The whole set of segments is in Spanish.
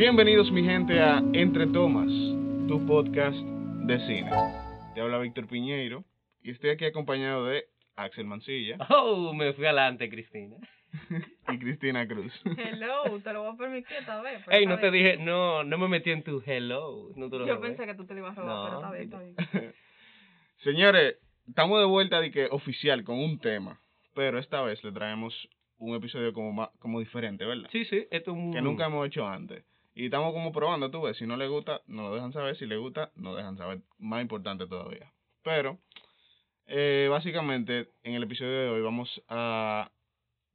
Bienvenidos mi gente a Entre Tomas, tu podcast de cine. Te habla Víctor Piñeiro y estoy aquí acompañado de Axel Mancilla Oh, me fui adelante, Cristina. y Cristina Cruz. Hello, te lo voy a permitir esta vez. Ey, no te dije, no, no me metí en tu hello. No te lo Yo robé. pensé que tú te lo ibas a robar, No, pero está bien, está bien. Señores, estamos de vuelta de que oficial con un tema, pero esta vez le traemos un episodio como ma- como diferente, ¿verdad? Sí, sí, esto es un... Que nunca hemos hecho antes. Y estamos como probando, tú ves, si no le gusta, nos lo dejan saber, si le gusta, nos dejan saber. Más importante todavía. Pero, eh, básicamente, en el episodio de hoy vamos a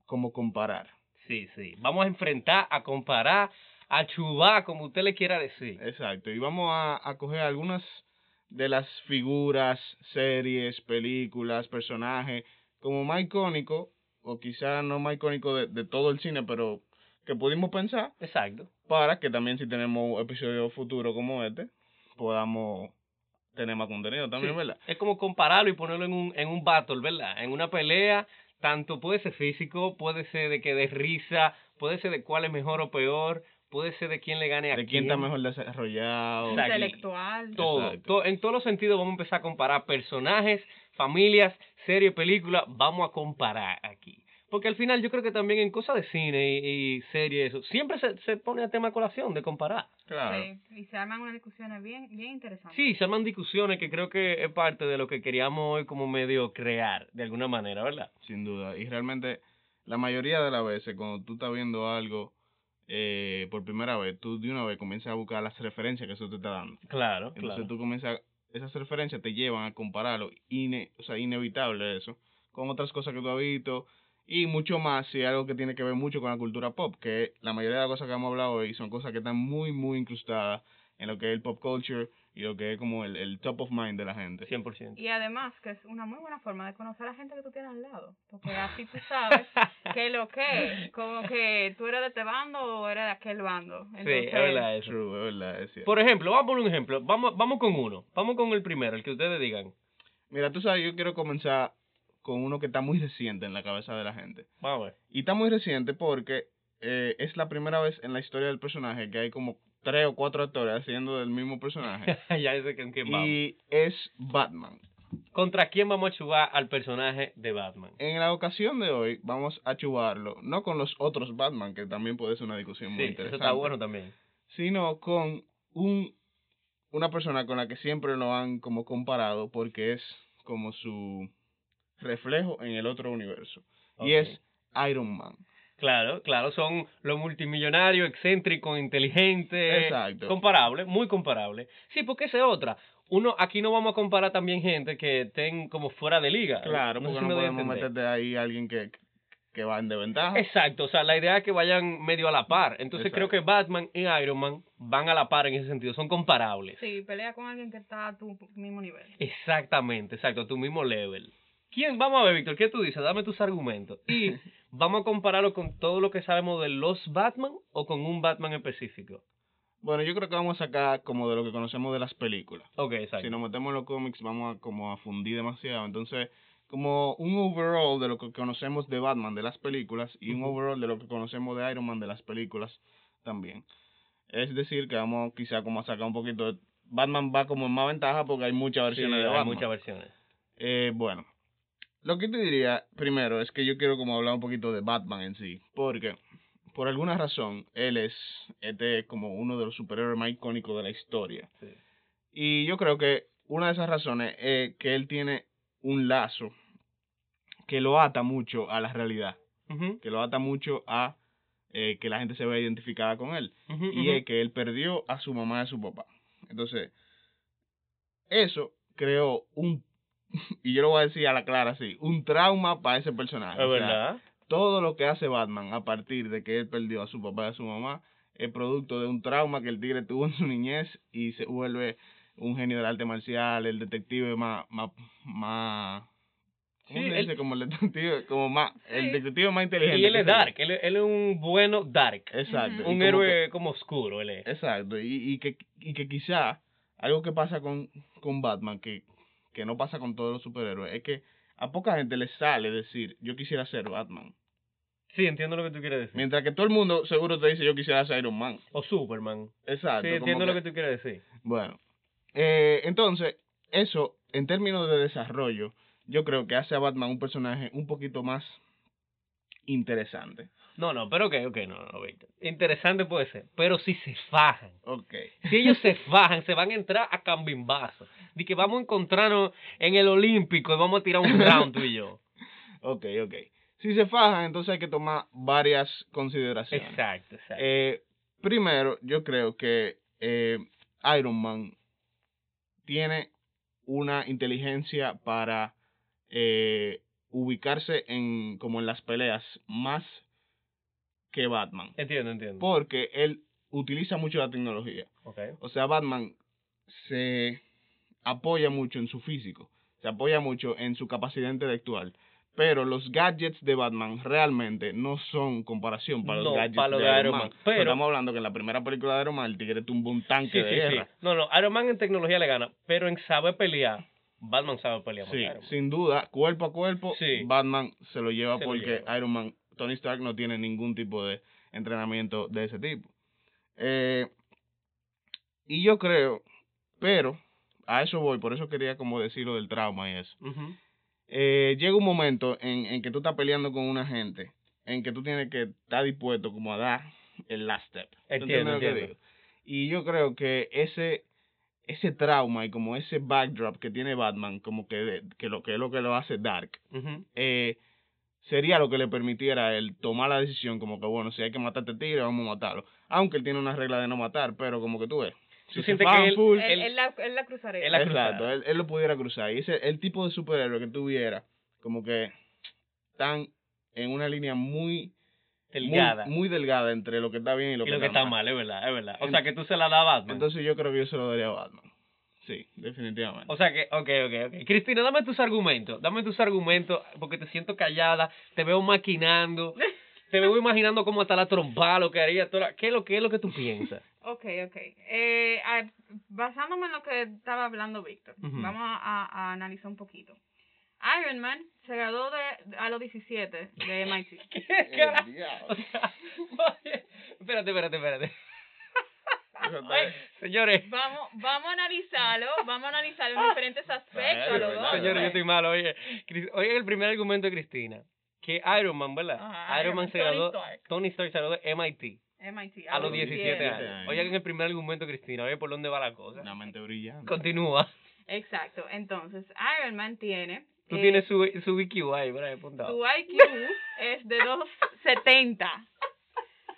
como comparar. Sí, sí. Vamos a enfrentar, a comparar, a chubar, como usted le quiera decir. Exacto. Y vamos a, a coger algunas de las figuras, series, películas, personajes, como más icónico, o quizá no más icónico de, de todo el cine, pero que pudimos pensar, Exacto. Para que también si tenemos episodios futuros como este, podamos tener más contenido también, Sí. ¿verdad? Es como compararlo y ponerlo en un, en un battle, ¿verdad? En una pelea, tanto puede ser físico, puede ser de que de risa, puede ser de cuál es mejor o peor, puede ser de quién le gane a De quién está mejor desarrollado. Exacto. Intelectual. Todo, Exacto. to- en todos los sentidos vamos a empezar a comparar personajes, familias, series, películas, vamos a comparar aquí. Porque al final yo creo que también en cosas de cine y, y series, eso, siempre se, se pone a tema de colación de comparar. Claro. Sí, y se arman unas discusiones bien, bien interesantes. Sí, se arman discusiones que creo que es parte de lo que queríamos hoy como medio crear, de alguna manera, ¿verdad? Sin duda. Y realmente, la mayoría de las veces, cuando tú estás viendo algo eh, por primera vez, tú de una vez comienzas a buscar las referencias que eso te está dando. Claro, Entonces claro. tú comienzas, esas referencias te llevan a compararlo, ine, o sea, inevitable eso, con otras cosas que tú has visto y mucho más si es algo que tiene que ver mucho con la cultura pop, que la mayoría de las cosas que hemos hablado hoy son cosas que están muy, muy incrustadas en lo que es el pop culture y lo que es como el, el top of mind de la gente. 100%. Y además que es una muy buena forma de conocer a la gente que tú tienes al lado. Porque así tú sabes que lo que, como que tú eres de este bando o eres de aquel bando. Sí, es verdad eso. True, es verdad, es cierto. Por ejemplo, vamos a poner un ejemplo. Vamos, vamos con uno. Vamos con el primero, el que ustedes digan. Mira, tú sabes, yo quiero comenzar con uno que está muy reciente en la cabeza de la gente. Vamos a ver. Y está muy reciente porque eh, es la primera vez en la historia del personaje que hay como tres o cuatro actores haciendo del mismo personaje. ya sé con quién vamos. y es Batman. ¿Contra quién vamos a chubar al personaje de Batman? En la ocasión de hoy vamos a chubarlo, no con los otros Batman, que también puede ser una discusión Sí, muy eso interesante, está bueno también. sino con un una persona con la que siempre lo han como comparado porque es como su reflejo en el otro universo. Y es Iron Man. Claro, claro, son los multimillonarios, excéntricos, inteligentes, Exacto. comparable, muy comparable. Sí, porque esa es otra. Uno, aquí no vamos a comparar también gente que estén como fuera de liga. Claro, No porque si no me podemos entender. meterte ahí a alguien que, que va en desventaja. Exacto, o sea, la idea es que vayan medio a la par. Entonces creo que Batman y Iron Man van a la par en ese sentido, son comparables. Sí, pelea con alguien que está a tu mismo nivel. Exactamente, exacto, a tu mismo level. ¿Quién? Vamos a ver, Víctor, ¿qué tú dices? Dame tus argumentos. Y vamos a compararlo con todo lo que sabemos de los Batman o con un Batman específico. Bueno, yo creo que vamos a sacar como de lo que conocemos de las películas. Ok, exacto. Si nos metemos en los cómics vamos a como a fundir demasiado. Entonces, como un overall de lo que conocemos de Batman de las películas y un overall de lo que conocemos de Iron Man de las películas también. Es decir, que vamos quizá como a sacar un poquito de... Batman va como en más ventaja porque hay muchas Sí, versiones de hay Batman. muchas versiones. Eh, bueno, lo que te diría primero es que yo quiero como hablar un poquito de Batman en sí, porque por alguna razón él es este es como uno de los superhéroes más icónicos de la historia. Sí. Y yo creo que una de esas razones es que él tiene un lazo que lo ata mucho a la realidad, que lo ata mucho a eh, que la gente se vea identificada con él y es que él perdió a su mamá y a su papá. Entonces, eso creó un, y yo lo voy a decir a la clara así, un trauma para ese personaje. Es O sea, verdad. todo lo que hace Batman a partir de que él perdió a su papá y a su mamá es producto de un trauma que el tigre tuvo en su niñez y se vuelve un genio del arte marcial, el detective más, más, más ¿cómo Sí, él-? Como el detective, como más, el detective más inteligente. Y él es dark, él, es- él es un bueno dark. Exacto. Un como héroe como oscuro, él es. exacto. Y, y que, y que quizá algo que pasa con, con Batman, que, que no pasa con todos los superhéroes, es que a poca gente le sale decir, yo quisiera ser Batman. Sí, entiendo lo que tú quieres decir. Mientras que todo el mundo seguro te dice yo quisiera ser Iron Man. O Superman. Exacto. Sí, entiendo lo que tú quieres decir. Bueno, eh, entonces, eso, en términos de desarrollo, yo creo que hace a Batman un personaje un poquito más interesante. No, no, pero ok, ok, no, no, Víctor. Interesante puede ser, pero si se fajan. Ok. Si ellos se fajan, se van a entrar a cambimbazo. De que vamos a encontrarnos en el Olímpico y vamos a tirar un round tú y yo. Ok, ok. Si se fajan, entonces hay que tomar varias consideraciones. Exacto, exacto. Eh, primero, yo creo que eh, Iron Man tiene una inteligencia para eh, ubicarse en como en las peleas más que Batman. entiendo, entiendo. Porque él utiliza mucho la tecnología. Ok. O sea, Batman se apoya mucho en su físico, se apoya mucho en su capacidad intelectual. Pero los gadgets de Batman realmente no son comparación para los gadgets para de Iron Iron Man. Man. Pero Pero- estamos hablando que en la primera película de Iron Man el tigre tumbó un tanque Sí, de sí, sí. No, no, Iron Man en tecnología le gana, pero en saber pelear, Batman sabe pelear Sí, que Iron Man. sin duda, cuerpo a cuerpo, Sí. Batman se lo lleva Se lo porque lleva. Iron Man, Tony Stark no tiene ningún tipo de entrenamiento de ese tipo. Eh, y yo creo, pero a eso voy, por eso quería como decir lo del trauma y eso. Eh, llega un momento en, en que tú estás peleando con una gente, en que tú tienes que estar dispuesto como a dar el last step. ¿Tú Entiendo, lo que digo? Y yo creo que ese ese trauma y como ese backdrop que tiene Batman, como que, que lo que es lo que lo hace Dark, eh, sería lo que le permitiera él tomar la decisión como que bueno, si hay que matar a este tigre, vamos a matarlo. Aunque él tiene una regla de no matar, pero como que tú ves. ¿Tú si se que él- full, Él, él- él la, él la cruzaría. él la Exacto, él, él lo pudiera cruzar. Y ese el tipo de superhéroe que tuviera, como que tan en una línea muy Delgada. muy, muy delgada entre lo que está bien y lo, y que, lo que está mal, es verdad, es verdad. O sea, que tú se la das a Batman. Entonces yo creo que yo se lo daría a Batman. Sí, definitivamente. O sea que, ok, ok, ok. Cristina, dame tus argumentos. Dame tus argumentos porque te siento callada, te veo maquinando, te veo imaginando cómo está la trompa, lo que haría. Toda la- ¿Qué, es lo, ¿Qué es lo que tú piensas? Ok, ok. Eh, a- basándome en lo que estaba hablando Víctor, vamos a, a analizar un poquito. Iron Man se graduó de, a los 17 de MIT. ¿Qué diablo. O sea, oye, espérate, espérate, espérate. Oye, señores, Vamos, vamos a analizarlo, vamos a analizarlo en diferentes aspectos a los dos. señores, yo estoy malo. Oye, oye, el primer argumento de Cristina. Que Iron Man, ¿verdad? Ajá, Iron Man se Tony graduó, Stark. Tony Stark se graduó de MIT MIT, a los 17 años. años. Oye, en el primer argumento, Cristina, oye, ¿por dónde va la cosa? Una mente brillante. Continúa. Exacto, entonces Iron Man tiene... Tú eh, tienes su, su IQ ahí, por ahí apuntado. Su IQ es de 270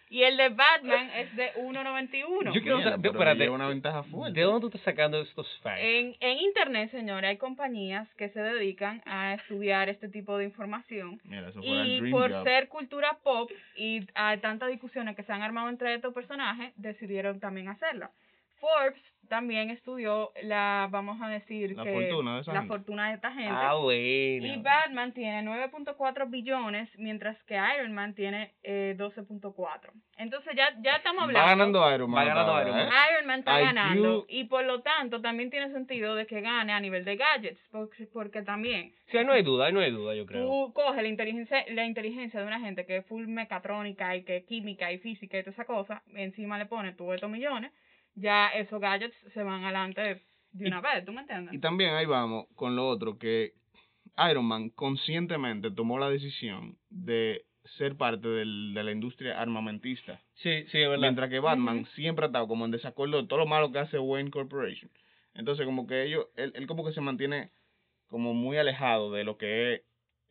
y el de Batman es de 191. Yo quiero saber- pero espérate. lleva una ventaja fuerte. ¿De dónde tú estás sacando estos facts? En, en internet, señora, hay compañías que se dedican a estudiar este tipo de información. Mira, eso Y dream por job. ser cultura pop y hay tantas discusiones que se han armado entre estos personajes, decidieron también hacerla. Forbes también estudió la, vamos a decir La que fortuna de esa la gente. fortuna de esta gente. ah, bueno. Y Batman tiene 9.4 billones, mientras que Iron Man tiene eh, 12.4. Entonces ya, ya estamos hablando. Va ganando Iron Man. Va ganando Iron ahora, Man. ¿eh? Iron Man está IQ. ganando y por lo tanto también tiene sentido de que gane a nivel de gadgets, porque, porque también Sí, ahí no hay duda, ahí no hay duda, yo creo. tú coges la inteligencia, la inteligencia de una gente que es full mecatrónica y que es química y física y toda esa cosa, encima le pones tú estos millones, ya esos gadgets se van adelante de una vez, ¿tú me entiendes? Y también ahí vamos con lo otro, que Iron Man conscientemente tomó la decisión de ser parte del- de la industria armamentista. Sí, sí, es verdad. Mientras que Batman siempre ha estado como en desacuerdo de todo lo malo que hace Wayne Corporation. Entonces como que ellos, él, él como que se mantiene como muy alejado de lo que es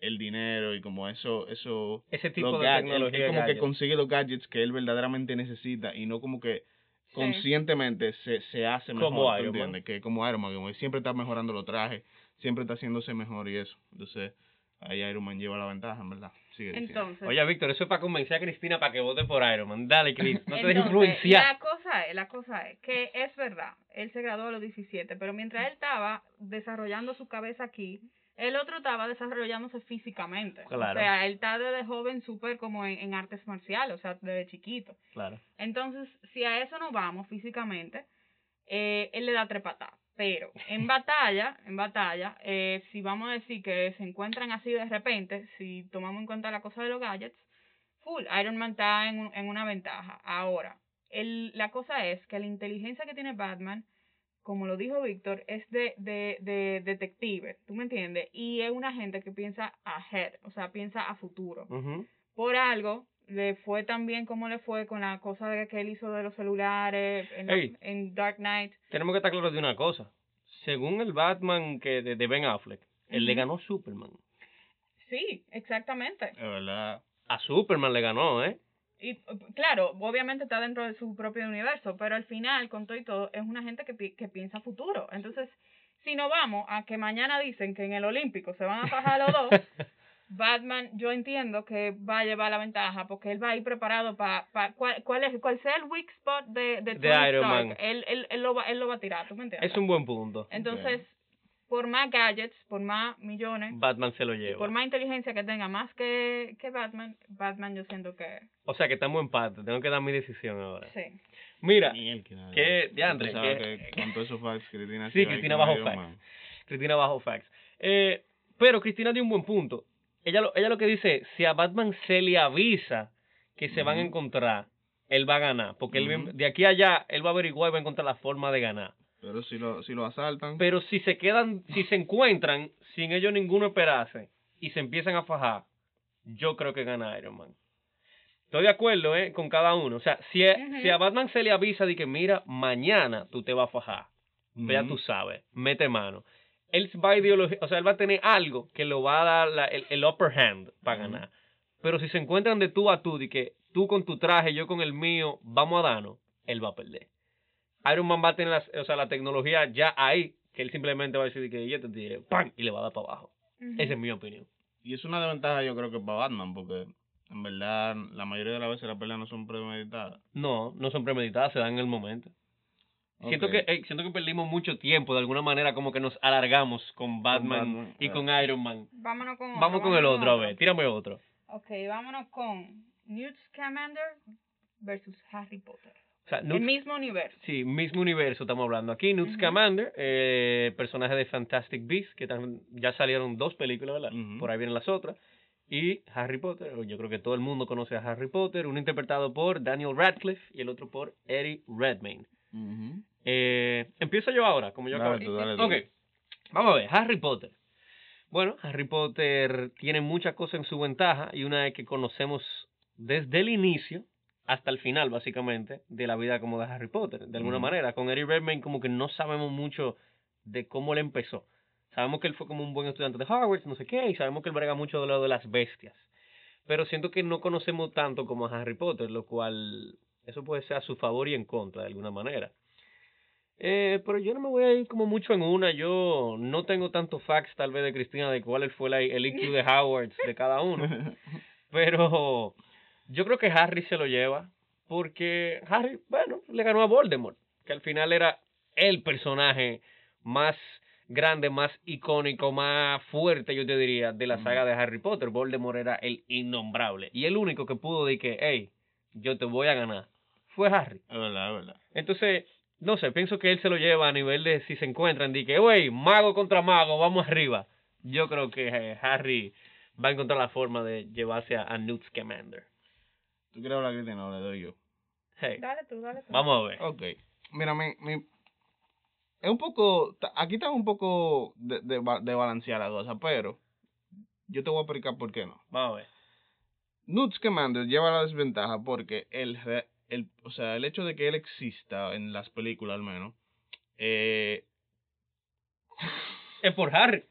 el dinero y como eso, eso Ese tipo de gadgets, él- tecnología. él como que consigue los gadgets que él verdaderamente necesita y no como que. Conscientemente se, se hace mejor, Como ¿tú Iron Man. entiendes? Que como Iron Man, como siempre está mejorando los trajes, siempre está haciéndose mejor y eso. Entonces, ahí Iron Man lleva la ventaja, en verdad. Sigue. Entonces, Oye, Víctor, eso es para convencer a Cristina para que vote por Iron Man. Dale, Cris, no te dejes influenciar. La cosa es, la cosa es que es verdad, él se graduó a los 17, pero mientras él estaba desarrollando su cabeza aquí, el otro estaba desarrollándose físicamente. Claro. O sea, él está desde joven súper como en, en artes marciales, o sea, desde chiquito. Claro. Entonces, si a eso no vamos físicamente, eh, él le da tres patadas. Pero en batalla, en batalla, eh, si vamos a decir que se encuentran así de repente, si tomamos en cuenta la cosa de los gadgets, full, Iron Man está en, en una ventaja. Ahora, el, la cosa es que la inteligencia que tiene Batman, como lo dijo Víctor, es de, de, de detective, ¿tú me entiendes? Y es una gente que piensa ahead, o sea, piensa a futuro. Por algo, le fue tan bien como le fue con la cosa de que él hizo de los celulares en, la- Dark Knight. Tenemos que estar claros de una cosa. Según el Batman que de, de Ben Affleck, él le ganó Superman. Sí, exactamente. Es verdad. A Superman le ganó, ¿eh? Y claro, obviamente está dentro de su propio universo, pero al final, con todo y todo, es una gente que, pi- que piensa futuro. Entonces, si no vamos a que mañana dicen que en el Olímpico se van a fajar los dos, Batman, yo entiendo que va a llevar la ventaja porque él va a ir preparado para pa, cuál, cuál, es, cuál sea el weak spot de, de, De Iron Stark, Man. Él, él, él, lo va, él lo va a tirar, ¿tú me entiendes? Es un buen punto. Entonces, por más gadgets, por más millones, Batman se lo lleva. por más inteligencia que tenga más que, que Batman, Batman yo siento que O sea que estamos en empate. Tengo que dar mi decisión ahora. sí. Mira. Tú Diantre, sabes ¿qué? que con todos esos facts, Cristina Sí, Cristina bajo facts. Man. Cristina bajo facts. Eh, pero Cristina dio un buen punto. Ella lo, ella lo que dice, si a Batman se le avisa que se van a encontrar, él va a ganar. Porque él, de aquí a allá, él va a averiguar y va a encontrar la forma de ganar. Pero si lo, si lo asaltan, Pero si se quedan, si se encuentran sin ellos ninguno esperarse y se empiezan a fajar, yo creo que gana Iron Man. Estoy de acuerdo, ¿eh? Con cada uno. O sea, si, a- Ujú. si a Batman se le avisa de que, mira, mañana tú te vas a fajar, pues ya Ujú. tú sabes, mete mano. Él va a ideologi- o sea, él va a tener algo que lo va a dar la- el, el upper hand para ganar. Pero si se encuentran de tú a tú, de que tú con tu traje, yo con el mío, vamos a darnos, él va a perder. Iron Man va a tener las- o sea, la tecnología ya ahí, que él simplemente va a decir de que yo te tiré, ¡pam! y le va a dar para abajo. Esa es mi opinión. Y es una desventaja yo creo que para Batman, porque en verdad la mayoría de las veces las peleas no son premeditadas. No, no son premeditadas, se dan en el momento. Siento que siento que perdimos mucho tiempo, de alguna manera como que nos alargamos con Batman, Batman, y ah. con Iron Man. Vámonos con Vamos con el otro, a ver, tírame otro. Ok, vámonos con Newt Scamander versus Harry Potter. O sea, El mismo universo. Sí, mismo universo estamos hablando aquí. Newt Ujú. Scamander, eh, personaje de Fantastic Beasts, que ya salieron dos películas, ¿verdad? Por ahí vienen las otras. Y Harry Potter, yo creo que todo el mundo conoce a Harry Potter, uno interpretado por Daniel Radcliffe y el otro por Eddie Redmayne. Eh, empiezo yo ahora, como yo Dale acabo. tú, dale tú. Ok, vamos a ver, Harry Potter. Bueno, Harry Potter tiene muchas cosas en su ventaja y una es que conocemos desde el inicio hasta el final, básicamente, de la vida como de Harry Potter, de alguna manera. Con Eddie Redmayne como que no sabemos mucho de cómo él empezó. Sabemos que él fue como un buen estudiante de Hogwarts, no sé qué, y sabemos que él brega mucho de lo de las bestias. Pero siento que no conocemos tanto como a Harry Potter, lo cual eso puede ser a su favor y en contra de alguna manera. Eh, pero yo no me voy a ir como mucho en una. Yo no tengo tantos facts tal vez de Cristina de cuál fue la- el IQ de Howard de cada uno. Pero yo creo que Harry se lo lleva porque Harry, bueno, le ganó a Voldemort, que al final era el personaje más grande, más icónico, más fuerte, yo te diría, de la saga de Harry Potter. Voldemort era el innombrable. Y el único que pudo decir que, hey, yo te voy a ganar, fue Harry. Es verdad. Entonces, no sé, pienso que él se lo lleva a nivel de si se encuentran, de que, wey, mago contra mago, vamos arriba. Yo creo que eh, Harry va a encontrar la forma de llevarse a, a Newt Scamander. ¿Tú quieres hablar, Cristina, o le doy yo? Hey, Dale tú, dale tú. vamos a ver. Ok. Mira, mi, mi, es un poco, aquí está un poco de, de, de balancear la cosa, pero yo te voy a explicar por qué no. Vamos a ver. Newt Scamander lleva la desventaja porque el, el, o sea, el hecho de que él exista en las películas al menos, eh, Es por Harry.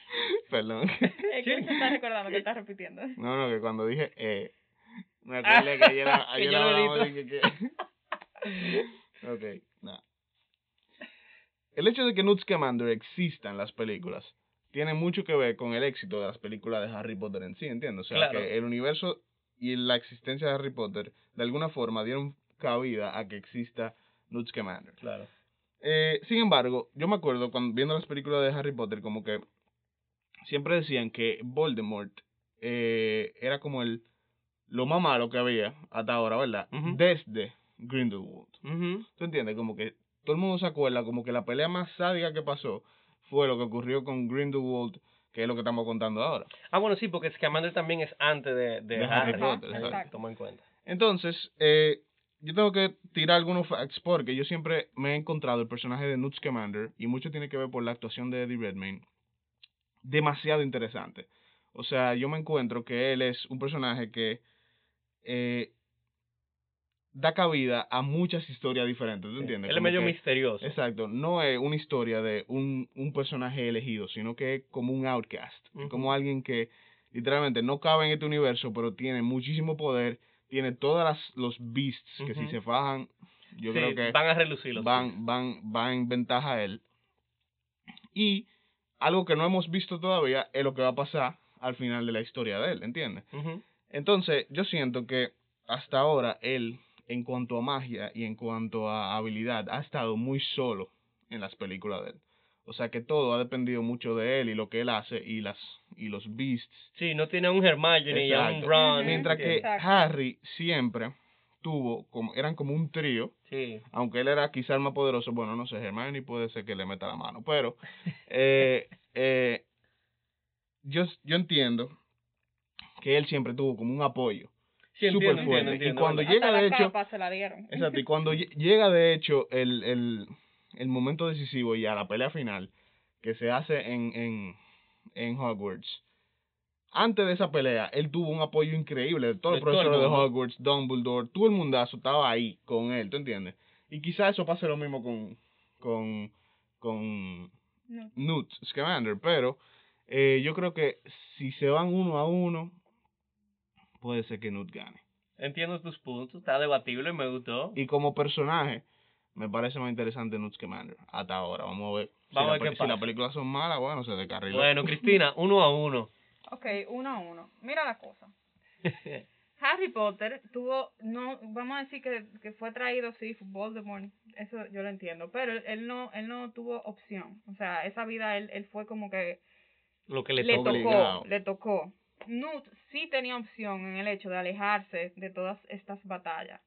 perdón, Es que él se está recordando que está repitiendo. no, no, que cuando dije, eh, me acordé que ayer, de que- ok, nada. El hecho de que Newt Scamander exista en las películas tiene mucho que ver con el éxito de las películas de Harry Potter en sí, ¿entiendes? O sea, Claro. que el universo y la existencia de Harry Potter de alguna forma dieron cabida a que exista Newt Scamander. Claro. Eh, sin embargo, yo me acuerdo cuando viendo las películas de Harry Potter como que siempre decían que Voldemort eh, era como el lo más malo que había hasta ahora, ¿verdad? Desde Grindelwald. Ujú. ¿Tú entiendes? Como que todo el mundo se acuerda como que la pelea más sádica que pasó fue lo que ocurrió con Grindelwald, que es lo que estamos contando ahora. Ah, bueno, sí, porque Scamander también es antes de, de, De Harry Harry. Potter, Ahí, exacto. Toma en cuenta. Entonces, eh, yo tengo que tirar algunos facts porque yo siempre me he encontrado el personaje de Newt Scamander y mucho tiene que ver por la actuación de Eddie Redmayne demasiado interesante. O sea, yo me encuentro que él es un personaje que eh, da cabida a muchas historias diferentes, ¿tú entiendes? Él es medio que- misterioso. Exacto, no es una historia de un, un personaje elegido, sino que es como un outcast, es como alguien que literalmente no cabe en este universo, pero tiene muchísimo poder, tiene todas las, los beasts que si se fajan, yo Sí, creo que van a relucir los van, van, van en ventaja a él. Y algo que no hemos visto todavía es lo que va a pasar al final de la historia de él, ¿entiendes? Entonces, yo siento que hasta ahora él, en cuanto a magia y en cuanto a habilidad, ha estado muy solo en las películas de él. O sea que todo ha dependido mucho de él y lo que él hace y las y los beasts. Sí, no tiene un Hermione y a un. Ron. Mientras que Exacto. Harry siempre tuvo como eran como un trío, Sí. aunque él era quizá el más poderoso, bueno, no sé, Hermione puede ser que le meta la mano, pero eh, eh, yo, yo entiendo que él siempre tuvo como un apoyo. Sí, Súper fuerte. entiendo, Y cuando Bueno, llega, Hasta de hecho- capa se la dieron. Exacto, y cuando lle- llega de hecho el, el, el momento decisivo y a la pelea final que se hace en, en, en Hogwarts, antes de esa pelea, él tuvo un apoyo increíble de todos los profesores de. Hogwarts, Dumbledore, todo el mundazo estaba ahí con él, ¿tú entiendes? Y quizás eso pase lo mismo con, con, con No. Newt Scamander, pero eh, yo creo que si se van uno a uno, puede ser que Newt gane. Entiendo tus puntos, está debatible, me gustó. Y como personaje, me parece más interesante Newt Scamander hasta ahora. Las ver. Si, Vamos a la ver qué pe- si las pasa. películas son malas, bueno, se descarriló. Bueno, Cristina, uno a uno. Ok, uno a uno. Mira la cosa. Harry Potter tuvo, no, vamos a decir que, que fue traído, sí, Voldemort, eso yo lo entiendo, pero él, no, él no tuvo opción, o sea, esa vida él, él fue como que Lo que le, tocó, obligado. le tocó. Newt sí tenía opción en el hecho de alejarse de todas estas batallas,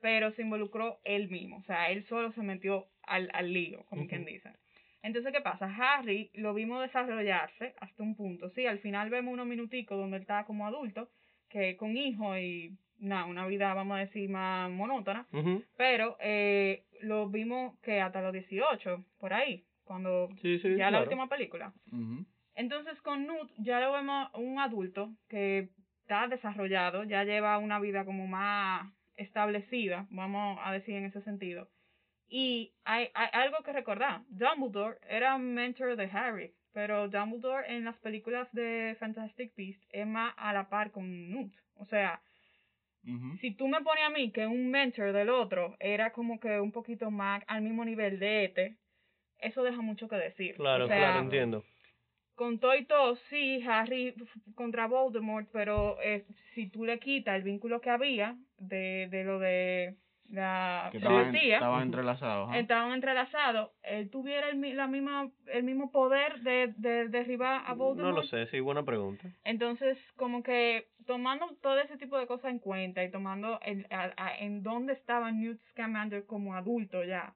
pero se involucró él mismo, o sea, él solo se metió al, al lío, como quien dice. Entonces, ¿qué pasa? Harry lo vimos desarrollarse hasta un punto. Sí, al final vemos unos minuticos donde él está como adulto, que con hijo y nada, una vida, vamos a decir, más monótona. Pero eh, lo vimos que hasta los 18, por ahí, cuando Sí, sí, ya la última película. Entonces con Newt ya lo vemos un adulto que está desarrollado, ya lleva una vida como más establecida, vamos a decir en ese sentido. Y hay, hay algo que recordar, Dumbledore era mentor de Harry, pero Dumbledore en las películas de Fantastic Beasts es más a la par con Newt. O sea, si tú me pones a mí que un mentor del otro era como que un poquito más al mismo nivel de este, eso deja mucho que decir. Claro, O sea, claro, entiendo. Con todo y todo, sí, Harry contra Voldemort, pero eh, si tú le quitas el vínculo que había de, de lo de la Que estaban, entrelazados. ajá. estaban entrelazados, él tuviera el, mi- la misma, el mismo poder de, de derribar a No Voldemort. lo sé, sí, buena pregunta. Entonces, como que tomando todo ese tipo de cosas en cuenta y tomando el, a- a- en dónde estaba Newt Scamander como adulto ya,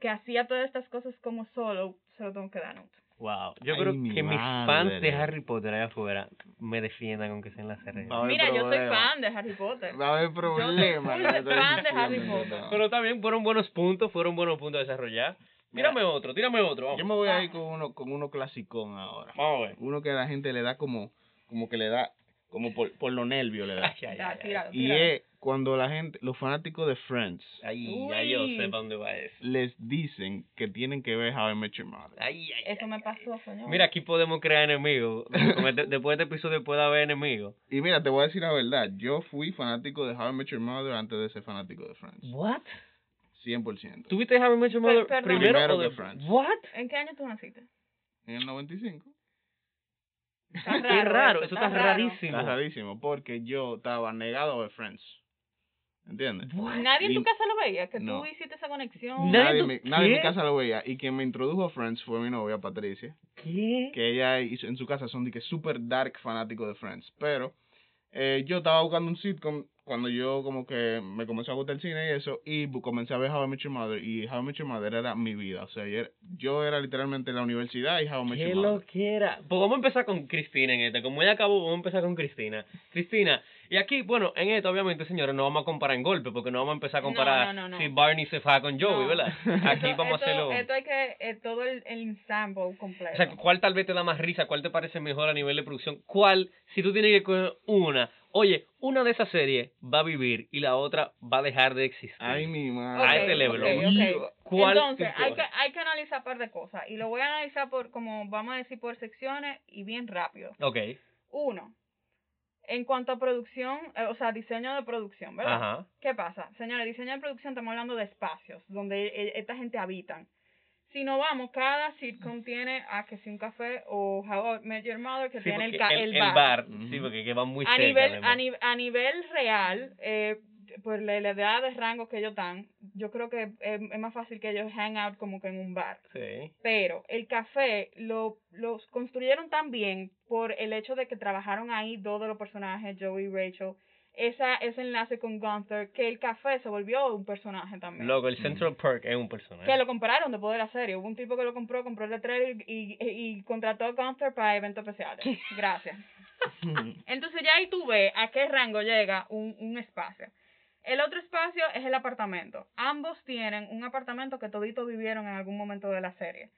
que hacía todas estas cosas como solo, se lo tengo que dar a Newt. Wow, yo Ay, creo mi que mis madre. fans de Harry Potter allá afuera me defiendan aunque sea en la serie. Va a haber Mira, yo soy fan de Harry Potter. Va a haber problemas. yo estoy fan de Harry Potter. no. Pero también fueron buenos puntos, fueron buenos puntos a desarrollar. Tírame otro, tírame otro. Vamos. Yo me voy a ir con uno, con uno clasicón ahora. Vamos a ver. Uno que a la gente le da como, como que le da, como por, por lo nervio le da. Ay, Ya, ay. tíralo, Y es cuando la gente, los fanáticos de Friends, Ay, ya yo sé para dónde va eso. les dicen que tienen que ver How I Met Your Mother. Ay, ay, Eso ay, me pasó, señor. Mira, aquí podemos crear enemigos. Este- después de este episodio puede haber enemigos. Y mira, te voy a decir la verdad, yo fui fanático de How I Met Your Mother antes de ser fanático de Friends. What? 100%. ¿Tuviste How I Met Your Per- Mother perdón. primero, Primero o de que Friends. What? ¿En qué año tú naciste? En el 95. Está Qué raro, eso, está raro. rarísimo. Está rarísimo, porque yo estaba negado a ver Friends. ¿Entiendes? Nadie en tu casa lo veía, que No. tú hiciste esa conexión. Nadie Nadie, tú- en mi- nadie en mi casa lo veía. Y quien me introdujo a Friends fue mi novia, Patricia. ¿Qué? Que ella hizo, en su casa son de que super dark fanático de Friends. Pero eh, yo estaba buscando un sitcom cuando yo como que me comenzó a gustar el cine y eso, y comencé a ver How I Met Your Mother, y How I Met Your Mother era mi vida, o sea, yo era, yo era literalmente en la universidad y How I Met ¿Qué Your lo Mother. quiera? Pues vamos a empezar con Cristina en esta. Como ella acabó, vamos a empezar con Cristina. Cristina, y aquí, bueno, en esto, obviamente, señores, no vamos a comparar en golpe, porque no vamos a empezar a comparar no, no, no. si Barney se faja con Joey, No. ¿verdad? Aquí Esto- vamos a hacerlo. Esto hay que, eh, todo el, el ensamble completo. O sea, ¿cuál tal vez te da más risa? ¿Cuál te parece mejor a nivel de producción? ¿Cuál, si tú tienes que coger una? Oye, una de esas series va a vivir y la otra va a dejar de existir. Ay, mi madre. A este level, ok, ok. ¿Cuál Entonces, hay que, hay que analizar un par de cosas. Y lo voy a analizar por, como vamos a decir, por secciones y bien rápido. Ok, Uno, en cuanto a producción, eh, o sea, diseño de producción, ¿verdad? ajá. ¿Qué pasa? Señores, diseño de producción estamos hablando de espacios donde eh, esta gente habitan. Si no vamos, cada sitcom tiene a que si un café o How I Met Your Mother que Sí, tiene el, ca- el, el bar. bar, sí, porque que va muy a cerca. nivel, a, ni- a nivel real, eh, por la, la edad de rango que ellos dan, yo creo que eh, es más fácil que ellos hang out como que en un bar. Sí. Pero el café lo los construyeron tan bien por el hecho de que trabajaron ahí dos de los personajes, Joey y Rachel, esa, ese enlace con Gunther, que el café se volvió un personaje también. Luego, el Central Perk es un personaje. que lo compraron después de la serie. Hubo un tipo que lo compró, compró el letrero y, y, y contrató a Gunther para eventos especiales. Gracias. Entonces ya ahí tú ves a qué rango llega un, un espacio. El otro espacio es el apartamento. Ambos tienen un apartamento que toditos vivieron en algún momento de la serie.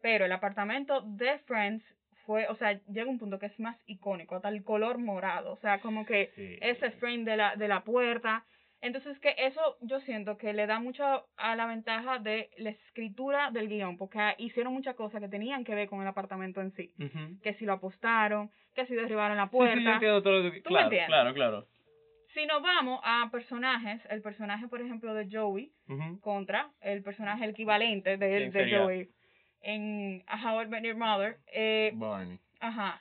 Pero el apartamento de Friends fue, o sea, llega un punto que es más icónico, hasta el color morado. O sea, como que Sí. ese frame de la, de la puerta. Entonces que eso yo siento que le da mucho a la ventaja de la escritura del guion, porque hicieron muchas cosas que tenían que ver con el apartamento en sí. Que si lo apostaron, que si derribaron la Sí, sí, puerta. yo entiendo todo lo que... ¿Tú me entiendes? claro, claro. Si nos vamos a personajes, el personaje, por ejemplo, de Joey contra el personaje equivalente de. Joey en A How I Met Your Mother, eh, Barney. ajá.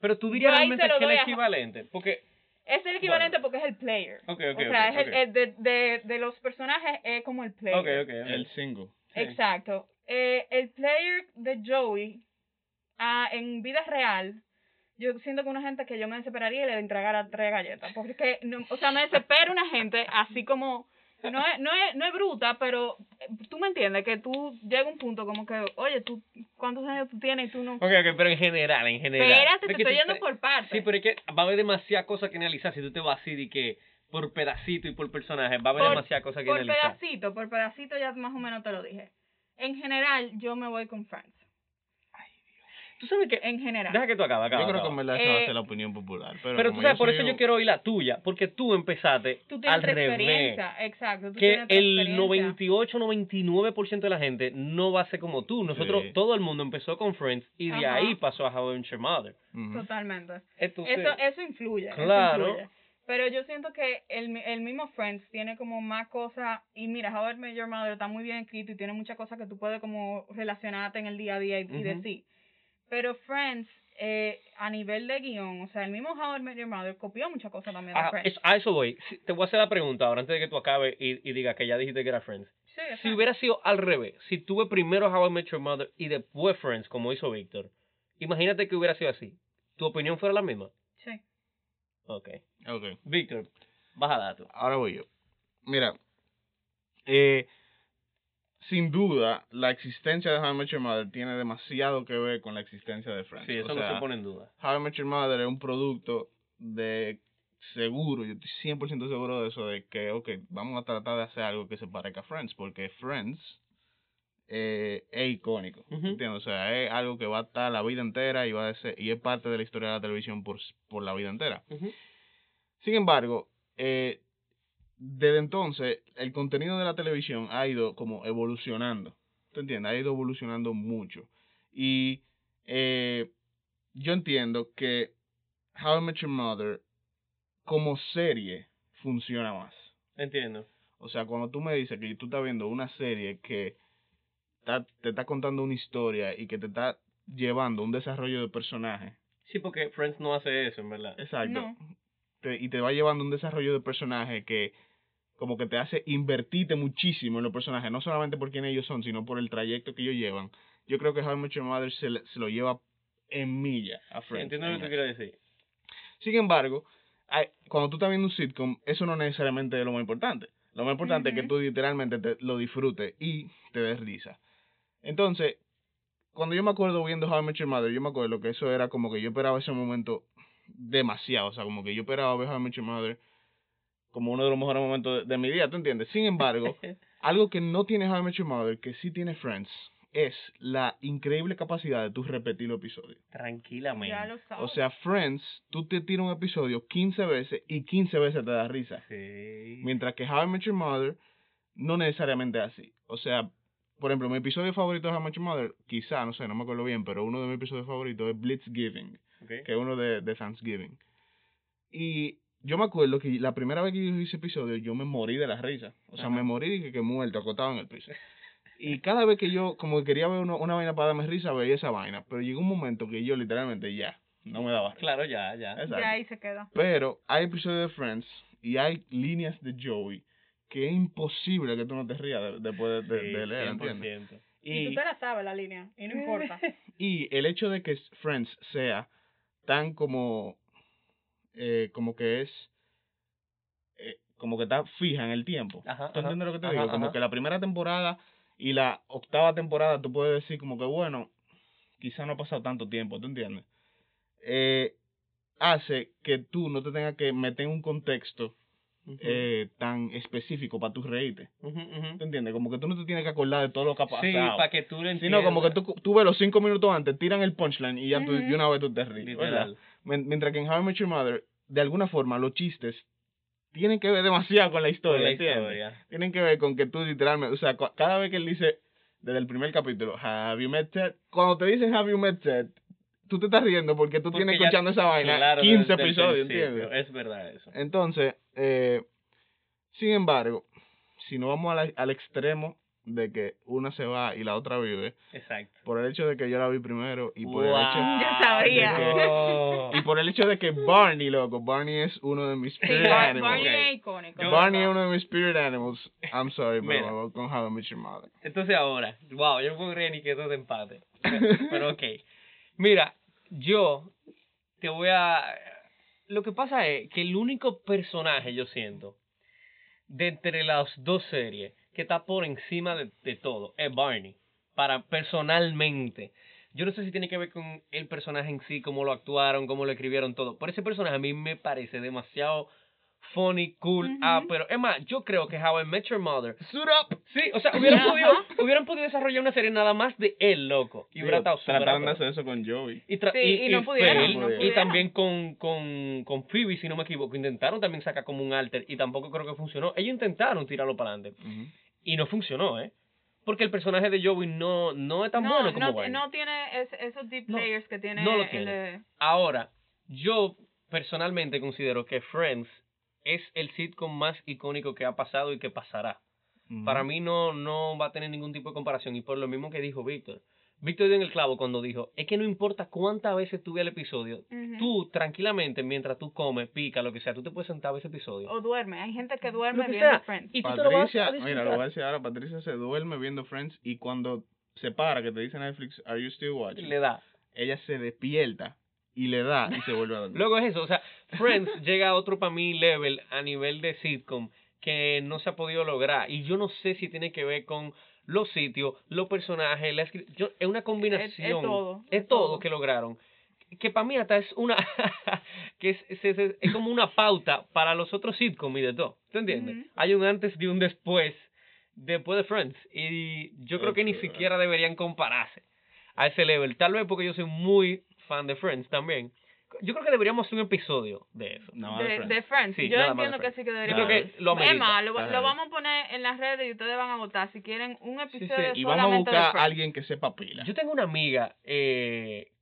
Pero tú dirías realmente que es el a- equivalente, porque... Es el equivalente porque es el player. Ok, ok, o sea, es el, de, de, de los personajes es como el player. Ok, ok, ok. El single. Sí. Exacto. Eh, el player de Joey, ah, en vida real, yo siento que una gente que yo me desesperaría y le entregara tres galletas. Porque, no, o sea, me desespera una gente así como. No es, no, es, no es bruta, pero eh, tú me entiendes que tú llega un punto como que, oye, tú, ¿cuántos años tú tienes y tú no? Ok, ok, pero en general, en general. Espérate, te estoy tú yendo por partes. Sí, pero es que va a haber demasiadas cosas que analizar si tú te vas así de que por pedacito y por personaje, va a haber Por- demasiadas cosas que por analizar. pedacito, por pedacito ya más o menos te lo dije. En general, yo me voy con Friends. Tú sabes que... En general. Deja que tú acabes, acaba, Yo creo que en verdad esa va a Eh, ser la opinión popular. Pero, Pero tú sabes, por eso un- yo quiero oír la tuya, porque tú empezaste Tú tienes al revés. exacto. Tú Que tienes el experiencia. 98-99% de la gente no va a ser como tú. Nosotros, Sí. todo el mundo empezó con Friends y de Ajá. ahí pasó a How I Met Your Mother. Totalmente. Entonces, Eso, eso influye. eso Claro. influye. Pero yo siento que el, mi- el mismo Friends tiene como más cosas, y mira, How I Met Your Mother está muy bien escrito y tiene muchas cosas que tú puedes como relacionarte en el día a día y, decir. Pero Friends, eh, a nivel de guion, o sea, el mismo How I Met Your Mother copió muchas cosas también de a, Friends. eso, a eso voy. Si- te voy a hacer la pregunta ahora antes de que tú acabes y, y digas que ya dijiste que era Friends. Sí, Si hubiera sido al revés, si tuve primero How I Met Your Mother y después Friends, como hizo Víctor, imagínate que hubiera sido así. ¿Tu opinión fuera la misma? Sí. Ok. Ok. Víctor, baja datos. Ahora voy yo. Mira, eh, sin duda, la existencia de How I Met Your Mother tiene demasiado que ver con la existencia de Friends. Sí, eso o no sea, se pone en duda. How I Met Your Mother es un producto de seguro, yo estoy 100% seguro de eso, de que, ok, vamos a tratar de hacer algo que se parezca a Friends, porque Friends eh, es icónico, Ujú. ¿entiendes? O sea, es algo que va a estar la vida entera y va a ser, y es parte de la historia de la televisión por, por la vida entera. Sin embargo, eh, desde entonces, el contenido de la televisión ha ido como evolucionando. ¿Tú entiendes? Ha ido evolucionando mucho. Y eh, yo entiendo que How I Met Your Mother, como serie, funciona más. Entiendo. O sea, cuando tú me dices que tú estás viendo una serie que está- te está contando una historia y que te está llevando un desarrollo de personaje, Sí, porque Friends no hace eso, en verdad. Exacto. No. Te- y te va llevando un desarrollo de personaje que como que te hace invertirte muchísimo en los personajes, no solamente por quién ellos son, sino por el trayecto que ellos llevan. Yo creo que How I Met Your Mother se, se lo lleva en milla a Friends. entiendo lo que tú quieres decir. Sin embargo, ay, cuando tú estás viendo un sitcom, eso no necesariamente es lo más importante. Lo más importante es que tú literalmente te, lo disfrutes y te des risa. Entonces, cuando yo me acuerdo viendo How I Met Your Mother, yo me acuerdo que eso era como que yo esperaba ese momento demasiado. O sea, como que yo esperaba ver How I Met Your Mother como uno de los mejores momentos de, de mi día, ¿tú entiendes? Sin embargo, algo que no tiene How I Met Your Mother, que sí tiene Friends, es la increíble capacidad de tú repetir los episodios. Tranquilamente. Ya lo sabes. O sea, Friends, tú te tiras un episodio 15 veces y 15 veces te da risa. Sí. Mientras que How I Met Your Mother no necesariamente es así. O sea, por ejemplo, mi episodio favorito de How I Met Your Mother, quizá, no sé, no me acuerdo bien, pero uno de mis episodios favoritos es Blitzgiving, Que es uno de, de Thanksgiving. Y yo me acuerdo que la primera vez que yo hice ese episodio, yo me morí de la risa. O sea, Ajá. me morí y que, que muerto, acostado en el piso. Y cada vez que yo, como que quería ver uno- una vaina para darme risa, veía esa vaina. Pero llegó un momento que yo literalmente ya, no me daba risa. Claro, ya, ya. Exacto. ya ahí se queda. Pero hay episodios de Friends y hay líneas de Joey que es imposible que tú no te rías de- después de, de- Sí, de leer, ¿entiendes? 100%. Y, tú Y, te la sabes la línea, y no importa. y el hecho de que Friends sea tan como, eh, como que es, eh, como que está fija en el tiempo. Ajá, ¿Tú ajá, entiendes lo que te ajá, digo? Como que la primera temporada y la octava temporada tú puedes decir como que bueno, quizá no ha pasado tanto tiempo, ¿tú entiendes? Eh, hace que tú no te tengas que meter en un contexto Eh, tan específico para tú reírte. ¿Tú entiendes? Como que tú no te tienes que acordar de todo lo que ha pasado. Sí, para que tú lo entiendas. Sino como que tú, tú ves los cinco minutos antes, tiran el punchline y ya tú, de una vez tú te ríes. Mientras que en How I Met Your Mother, de alguna forma, los chistes tienen que ver demasiado con la historia, Con la. Tienen que ver con que tú literalmente, o sea, cada vez que él dice, desde el primer capítulo, Have you met Ted? Cuando te dicen Have you met Ted, tú te estás riendo porque tú Porque tienes ya- escuchando esa vaina Claro, 15 desde el episodios. ¿entiendes? Es verdad eso. Entonces, eh, sin embargo, si no vamos la- al extremo de que una se va y la otra vive, Exacto. por el hecho de que yo la vi primero y por el hecho Yo sabía. de que- y por el hecho de que Barney, loco, Barney es uno de mis spirit animals. Barney es icónico. Yo- Barney es uno de mis spirit animals. I'm sorry, pero con How I Met Your Mother. Entonces ahora, wow, yo no puedo creer ni que esto te empate. Pero ok. Mira, yo te voy a... Lo que pasa es que el único personaje, yo siento, de entre las dos series, que está por encima de, todo, es Barney. Para personalmente. Yo no sé si tiene que ver con el personaje en sí, cómo lo actuaron, cómo lo escribieron todo. Pero ese personaje a mí me parece demasiado funny, cool. Ah, pero es más, yo creo que How I Met Your Mother Suit up. Sí, o sea, hubieran podido, hubieran podido desarrollar una serie nada más de él, loco. Y hubiera estado súper Trataron de hacer eso con Joey. y, tra- Sí, y, y no pudieron, no y también con, con, con Phoebe, si no me equivoco, intentaron también sacar como un alter y tampoco creo que funcionó. Ellos intentaron tirarlo para adelante y no funcionó, ¿eh? Porque el personaje de Joey no, no es tan no, bueno como no, Barney. no tiene es- esos deep No, layers que tiene, no lo el tiene. de- Ahora, yo personalmente considero que Friends es el sitcom más icónico que ha pasado y que pasará. Para mí no, no va a tener ningún tipo de comparación. Y por lo mismo que dijo Víctor. Víctor dio en el clavo cuando dijo, es que no importa cuántas veces tú veas el episodio, tú tranquilamente, mientras tú comes, pica, lo que sea, tú te puedes sentar a ver ese episodio. o duerme. Hay gente que duerme Lo que viendo sea. Friends. Y tú te lo vas Patricia, a mira, lo voy a decir ahora, Patricia se duerme viendo Friends y cuando se para, que te dice Netflix, are you still watching? Le da. Ella se despierta y le da y se vuelve a dormir. Luego es eso, o sea, Friends llega a otro para mí level a nivel de sitcom que no se ha podido lograr. Y yo no sé si tiene que ver con los sitios, los personajes, la yo- es una combinación. es todo, Es es todo todo. que lograron. Que para mí hasta es una. que es, es, es- es como una pauta para los otros sitcoms y de todo. ¿Tú entiendes? Hay un antes y un después. Después de Friends. Y yo creo que ni siquiera deberían compararse a ese level. Tal vez porque yo soy muy fan de Friends también. Yo creo que deberíamos hacer un episodio de eso. No, de, Friends. de Friends. Sí, yo nada más de entiendo que sí que Yo deberíamos. creo que lo amerita. más, lo, vamos a poner en las redes y ustedes van a votar si quieren un episodio sí. Y vamos a buscar a alguien que sepa pila. Yo tengo una amiga eh,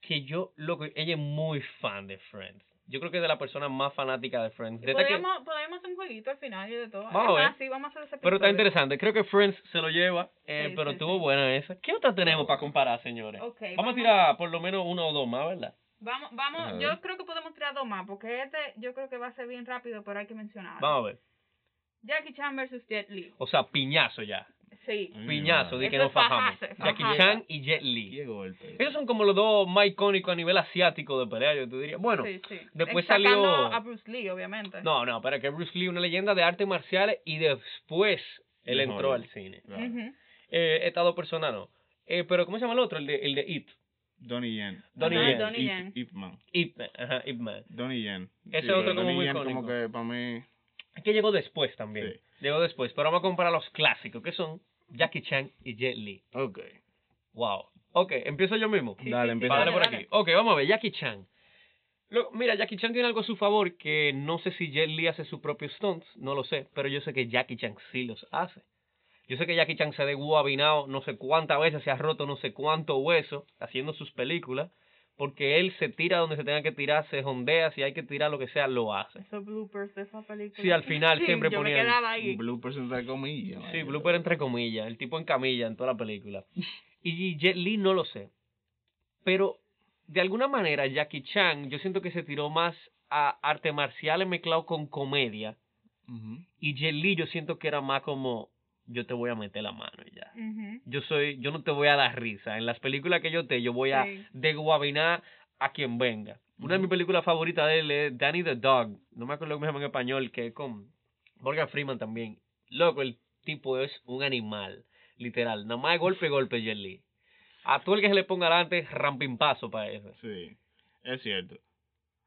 que yo, loco, ella es muy fan de Friends. Yo creo que es de la persona más fanática de Friends. Desde que- Podríamos, podríamos hacer un jueguito al final y de todo. Vamos Es a ver. sí, vamos a hacer ese pero está interesante. Creo que Friends se lo lleva, eh, Sí, pero sí, estuvo buena esa. ¿Qué otra tenemos para comparar, señores? Vamos, vamos- a tirar por lo menos uno o dos más, ¿verdad? Vamos, vamos, yo creo que podemos tirar dos más, porque este yo creo que va a ser bien rápido, pero hay que mencionarlo. Vamos a ver. Jackie Chan versus Jet Li. O sea, piñazo ya. Sí. Piñazo, de Eso que es nos fajamos. fajarse, Jackie fajarse. Chan y Jet Li. Qué golpe. Esos son como los dos más icónicos a nivel asiático de pelea, yo te diría. Bueno, sí, sí. después Sacando salió- a Bruce Lee, obviamente. no, no, para que Bruce Lee, una leyenda de artes marciales, y después él De entró Hollywood. al cine. Ujú. Eh, estas dos personas no. Eh, pero ¿cómo se llama el otro? El de, el de It. Donnie Yen. Donnie Ajá, Yen. Donnie Ip- Yen. Ip Man. Ip, ajá, Ip Man. Donnie Yen. Ese Sí, otro pero como Donnie muy Yen icónico. como que para mí... Es que llegó después también. Sí. Llegó después. Pero vamos a comparar los clásicos, que son Jackie Chan y Jet Li. Ok. Wow. Ok, empiezo yo mismo. Sí, Dale, sí, empieza. Por dale. aquí. Ok, vamos a ver, Jackie Chan. Lo- mira, Jackie Chan tiene algo a su favor que no sé si Jet Li hace sus propios stunts, no lo sé, pero yo sé que Jackie Chan sí los hace. Yo sé que Jackie Chan se ha desguabinado no sé cuántas veces, se ha roto no sé cuánto hueso haciendo sus películas, porque él se tira donde se tenga que tirar, se jondea, si hay que tirar lo que sea, lo hace. Esos bloopers de esa película. Sí, al final Sí, siempre yo ponían- me quedaba ahí. Bloopers entre comillas. Sí, vaya. blooper entre comillas, el tipo en camilla en toda la película. Y Jet Li no lo sé. Pero de alguna manera Jackie Chan yo siento que se tiró más a arte marciales mezclado con comedia. Y Jet Li yo siento que era más como yo te voy a meter la mano y ya. Yo soy, yo no te voy a dar risa. En las películas que yo te, yo voy a Sí. desguabinar a quien venga. Una de mis películas favoritas de él es Danny the Dog. No me acuerdo cómo se llama en español, que es con Morgan Freeman también. Loco, el tipo es un animal, literal. Nada más golpe, golpe, Jet Li. A todo el que se le ponga adelante, ramping paso para eso. Sí, es cierto.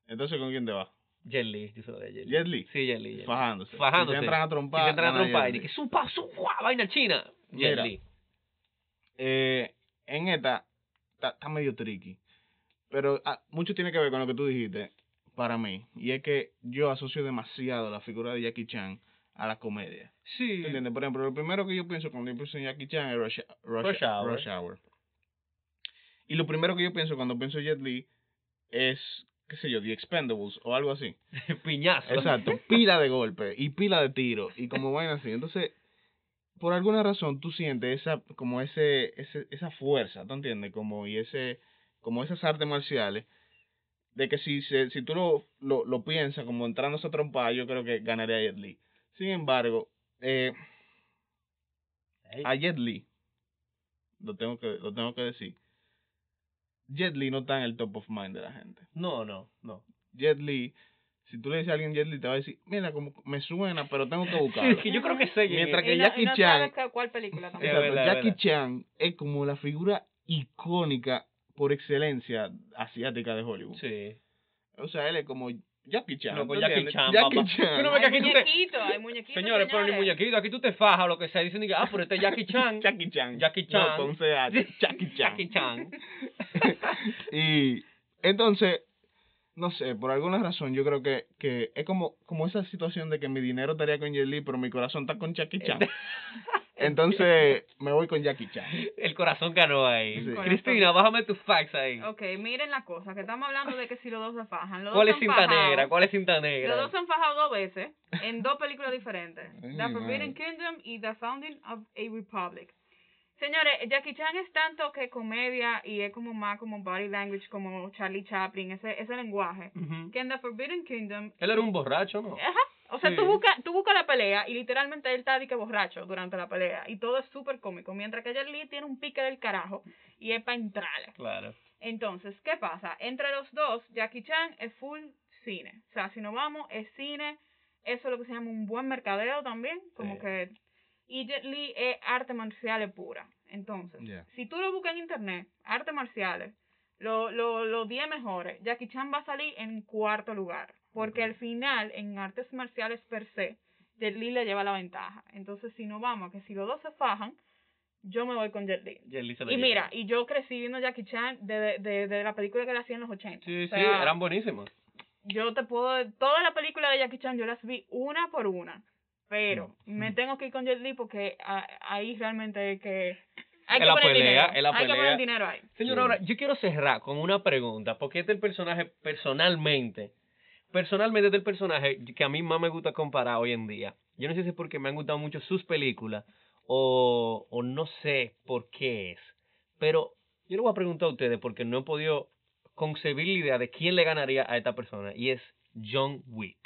Entonces, ¿con quién te vas? Jet Li, yo soy de Jet Li. Jet Li. Sí, Jet Li. Jet. Fajándose. Fajándose. Si se entran a trompar. se entran a trompar, y un paso, vaina china. Jet Mira. Li. Eh, en esta, está medio tricky. Pero ah, mucho tiene que ver con lo que tú dijiste, para mí. Y es que yo asocio demasiado la figura de Jackie Chan a la comedia. Sí. ¿Tú entiendes? Por ejemplo, lo primero que yo pienso cuando yo pienso en Jackie Chan es Rush, Rush, Rush Hour. Rush Hour. Y lo primero que yo pienso cuando pienso en Jet Li es, qué sé yo, The Expendables o algo así. Piñazo. Exacto, pila de golpe y pila de tiro y como vaina así. Entonces, por alguna razón tú sientes esa como ese, ese esa fuerza, ¿tú entiendes? Como y ese como esas artes marciales de que si se, si tú lo, lo, lo piensas como entrando a trompada, yo creo que ganaría a Jet Li. Sin embargo, eh, a Jet Li lo tengo que lo tengo que decir. Jet Li no está en el top of mind de la gente. No, no, no. Jet Li, si tú le dices a alguien Jet Li, te va a decir, mira, como me suena, pero tengo que buscarlo. que yo creo que sé Mientras que Y no- Jackie y no Chan- sabes cuál película también. Exacto, verdad, Jackie verdad. Chan es como la figura icónica por excelencia asiática de Hollywood. Sí. O sea, él es como Jackie Chan. Loco, ¿tú Jackie? Chan, Jackie papá. Chan. Tú no ves que Hay aquí tú te- muñequitos, hay muñequitos. Señores, pero ni muñequito, aquí tú te fajas o lo que sea. Dicen que, ah, pero este es Jackie Chan. Jackie Chan. Jackie No, Chan. con CH. Jackie Chan. Jackie Chan. y entonces, no sé, por alguna razón yo creo que, que es como, como esa situación de que mi dinero estaría con Jet Li, pero mi corazón está con Jackie Chan. Entonces, me voy con Jackie Chan. El corazón ganó ahí. Sí. Cristina, bájame tus facts ahí. Ok, miren la cosa, que estamos hablando de que si los dos se fajan. Los ¿Cuál dos es cinta fajado. negra? ¿Cuál es cinta Los negra? dos se han fajado dos veces en dos películas diferentes. Ay, The Forbidden. Kingdom y The Founding of a Republic. Señores, Jackie Chan es tanto que comedia y es como más como body language, como Charlie Chaplin, ese, ese lenguaje. Que en The Forbidden Kingdom... Él era un borracho, ¿no? Ajá. O sea, Sí. tú buscas tú busca la pelea y literalmente él está de que borracho durante la pelea. Y todo es súper cómico. Mientras que Jet Li tiene un pique del carajo y es para entrarle. Claro. Entonces, ¿qué pasa? Entre los dos, Jackie Chan es full cine. O sea, si nos vamos, es cine. Eso es lo que se llama un buen mercadeo también. Como Sí. que. Y Jet Li es arte marciales pura. Entonces, si tú lo buscas en internet, artes marciales, los lo, los 10 mejores, Jackie Chan va a salir en cuarto lugar. Porque al final, en artes marciales per se, Jet Li le lleva la ventaja. Entonces, si no vamos, que si los dos se fajan, yo me voy con Jet Li. Jet Li se Y mira, y yo crecí viendo Jackie Chan desde de, de la película que él hacía en los 80. Sí, O sí, eran buenísimos. Yo te puedo... Toda la película de Jackie Chan yo las vi una por una. Pero me tengo que ir con Jet Li porque a- ahí realmente hay que... Hay que la poner pelea, dinero. la hay que poner dinero ahí. Señor, Sí. ahora, yo quiero cerrar con una pregunta, porque este personaje personalmente, personalmente este es el personaje que a mí más me gusta comparar hoy en día. Yo no sé si es porque me han gustado mucho sus películas o, o no sé por qué es, pero yo le voy a preguntar a ustedes porque no he podido concebir la idea de quién le ganaría a esta persona y es John Wick.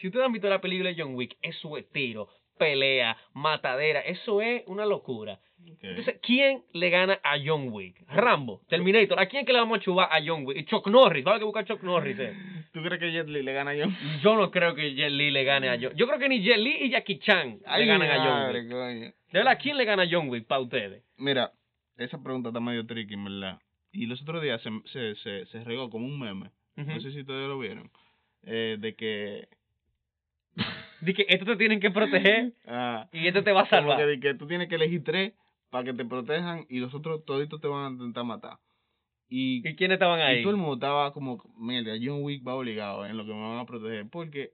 Si ustedes han visto la película de John Wick, es su estilo, pelea, matadera, eso es una locura. Entonces, ¿quién le gana a John Wick? Rambo, Terminator, ¿a quién que le vamos a chubar a John Wick? Y Chuck Norris, vamos a que buscar a Chuck Norris. eh. ¿Tú crees que Jet Li le gana a John? Yo no creo que Jet Li le gane a John Yo creo que ni Jet Li y Jackie Chan le ganan a John Wick. coño. De verdad, ¿quién le gana a John Wick para ustedes? Mira, esa pregunta está medio tricky, verdad. Y los otros días se, se, se, se regó como un meme. No sé si ustedes lo vieron. eh, de que. Di que esto te tienen que proteger ah, y esto te va a como salvar. que, de que tú tienes que elegir tres para que te protejan y los otros toditos te van a intentar matar. Y, ¿Y quiénes estaban y ahí? todo el mundo estaba como, mierda, John Wick va obligado en lo que me van a proteger. Porque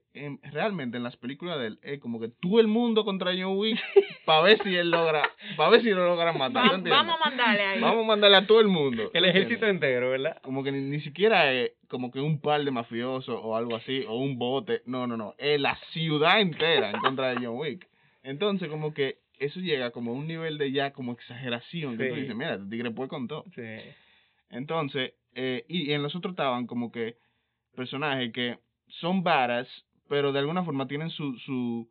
realmente en las películas de él es como que todo el mundo contra John Wick para ver si él logra, para ver si lo logra matar. ¿tú Va- entiendes? vamos a mandarle ahí. Vamos a mandarle a todo el mundo. ¿tú El ejército entero, ¿verdad? Como que ni, ni siquiera es como que un par de mafiosos o algo así, o un bote. No, no, no. Es la ciudad entera en contra de John Wick. Entonces, como que eso llega como a un nivel de ya como exageración. Que tú Sí. dices, mira, este tigre puede con todo. Sí. Entonces, eh, y, y en los otros estaban como que personajes que son varas, pero de alguna forma tienen su, su,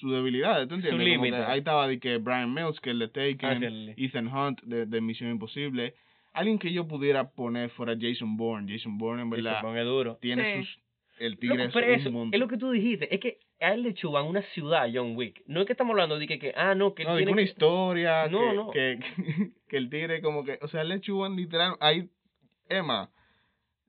su debilidad, ¿tú entiendes? Que límite. ahí estaba de que Brian Mills, que el de Taken, Ah, el- Ethan Hunt de, de Misión Imposible. Alguien que yo pudiera poner fuera Jason Bourne. Jason Bourne, en verdad, duro. tiene Sí. sus... El tigre Loco, es un eso, es lo que tú dijiste, es que a él le chuban una ciudad, John Wick. No es que estamos hablando de que, que ah, no, que él No, digo tiene una que- historia No, que, no. Que, que el tigre como que... O sea, le chuban literal... Ahí, Emma,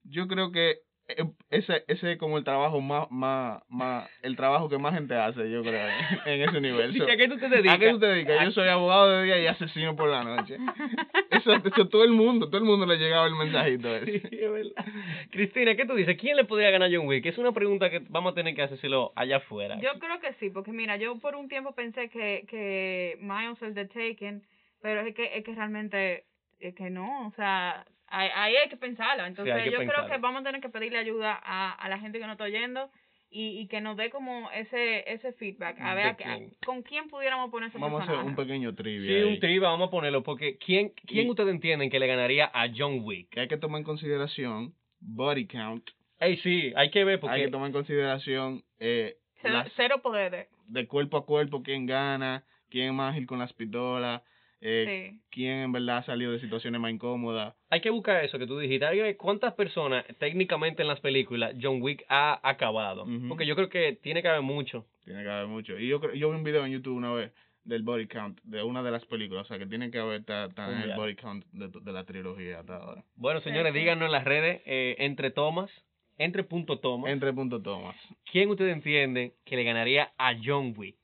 yo creo que eh, ese ese es como el trabajo más, más, más... El trabajo que más gente hace, yo creo, en ese universo. ¿A qué tú te dedicas? ¿A qué tú te dedicas? Yo soy abogado de día y asesino por la noche. Eso todo el mundo, todo el mundo le llegaba el mensajito ese. Sí, es verdad. Cristina, ¿qué tú dices? ¿Quién le podría ganar a John Wick? Es una pregunta que vamos a tener que hacérselo allá afuera. Yo creo que sí, porque mira, yo por un tiempo pensé que, que Miles el de Taken, pero es que, es que realmente, es que no, o sea, ahí, hay que pensarlo. Entonces que yo creo que vamos a tener que pedirle ayuda a, a la gente que nos está oyendo y, y que nos dé como ese ese feedback, a ¿De ver a- con quién pudiéramos poner ese Vamos a hacer personaje. un pequeño trivia. Sí, ahí. un triba, vamos a ponerlo, porque ¿quién, quién Y- ustedes entienden que le ganaría a John Wick? Que hay que tomar en consideración body count. Ey, sí, hay que ver, Hay porque que tomar en consideración eh, Cero, las- cero poderes. de cuerpo a cuerpo quién gana, quién es más ágil con las pistolas, eh, Sí. quién en verdad ha salido de situaciones más incómodas. hay que buscar eso que tú dijiste. Cuántas personas técnicamente en las películas John Wick ha acabado. Porque yo creo que tiene que haber mucho. Tiene que haber mucho. Y yo creo- yo vi un video en YouTube una vez del body count de una de las películas, o sea que tiene que haber ta- ta- en el body count de, de la trilogía hasta ahora. Bueno, señores, Sí. díganos en las redes, eh, entre tomas, entre punto tomas, Entre punto Thomas. ¿quién ustedes entienden que le ganaría a John Wick?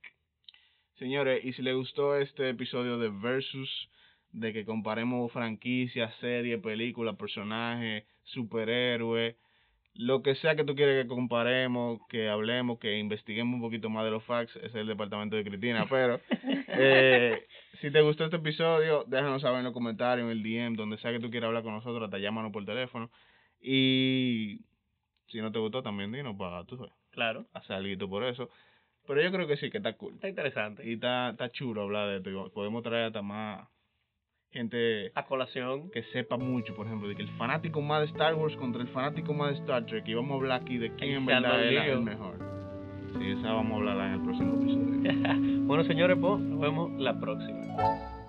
Señores, y si les gustó este episodio de Versus, de que comparemos franquicias, series, películas, personajes, superhéroes, lo que sea que tú quieres que comparemos, que hablemos, que investiguemos un poquito más de los facts, ese es el departamento de Cristina, pero eh, si te gustó este episodio, déjanos saber en los comentarios, en el DM, donde sea que tú quieras hablar con nosotros, hasta llámanos por teléfono. Y si no te gustó, también dinos para tú sabes, Claro, hacer algo por eso. Pero yo creo que sí, que está cool. está interesante. Y está, está chulo hablar de esto. Podemos traer hasta más gente A colación, que sepa mucho, por ejemplo, de que el fanático más de Star Wars contra el fanático más de Star Trek. Y vamos a hablar aquí de quién en verdad lío. el mejor. Sí, esa vamos a hablarla en el próximo episodio. bueno, señores, pues nos vemos la próxima.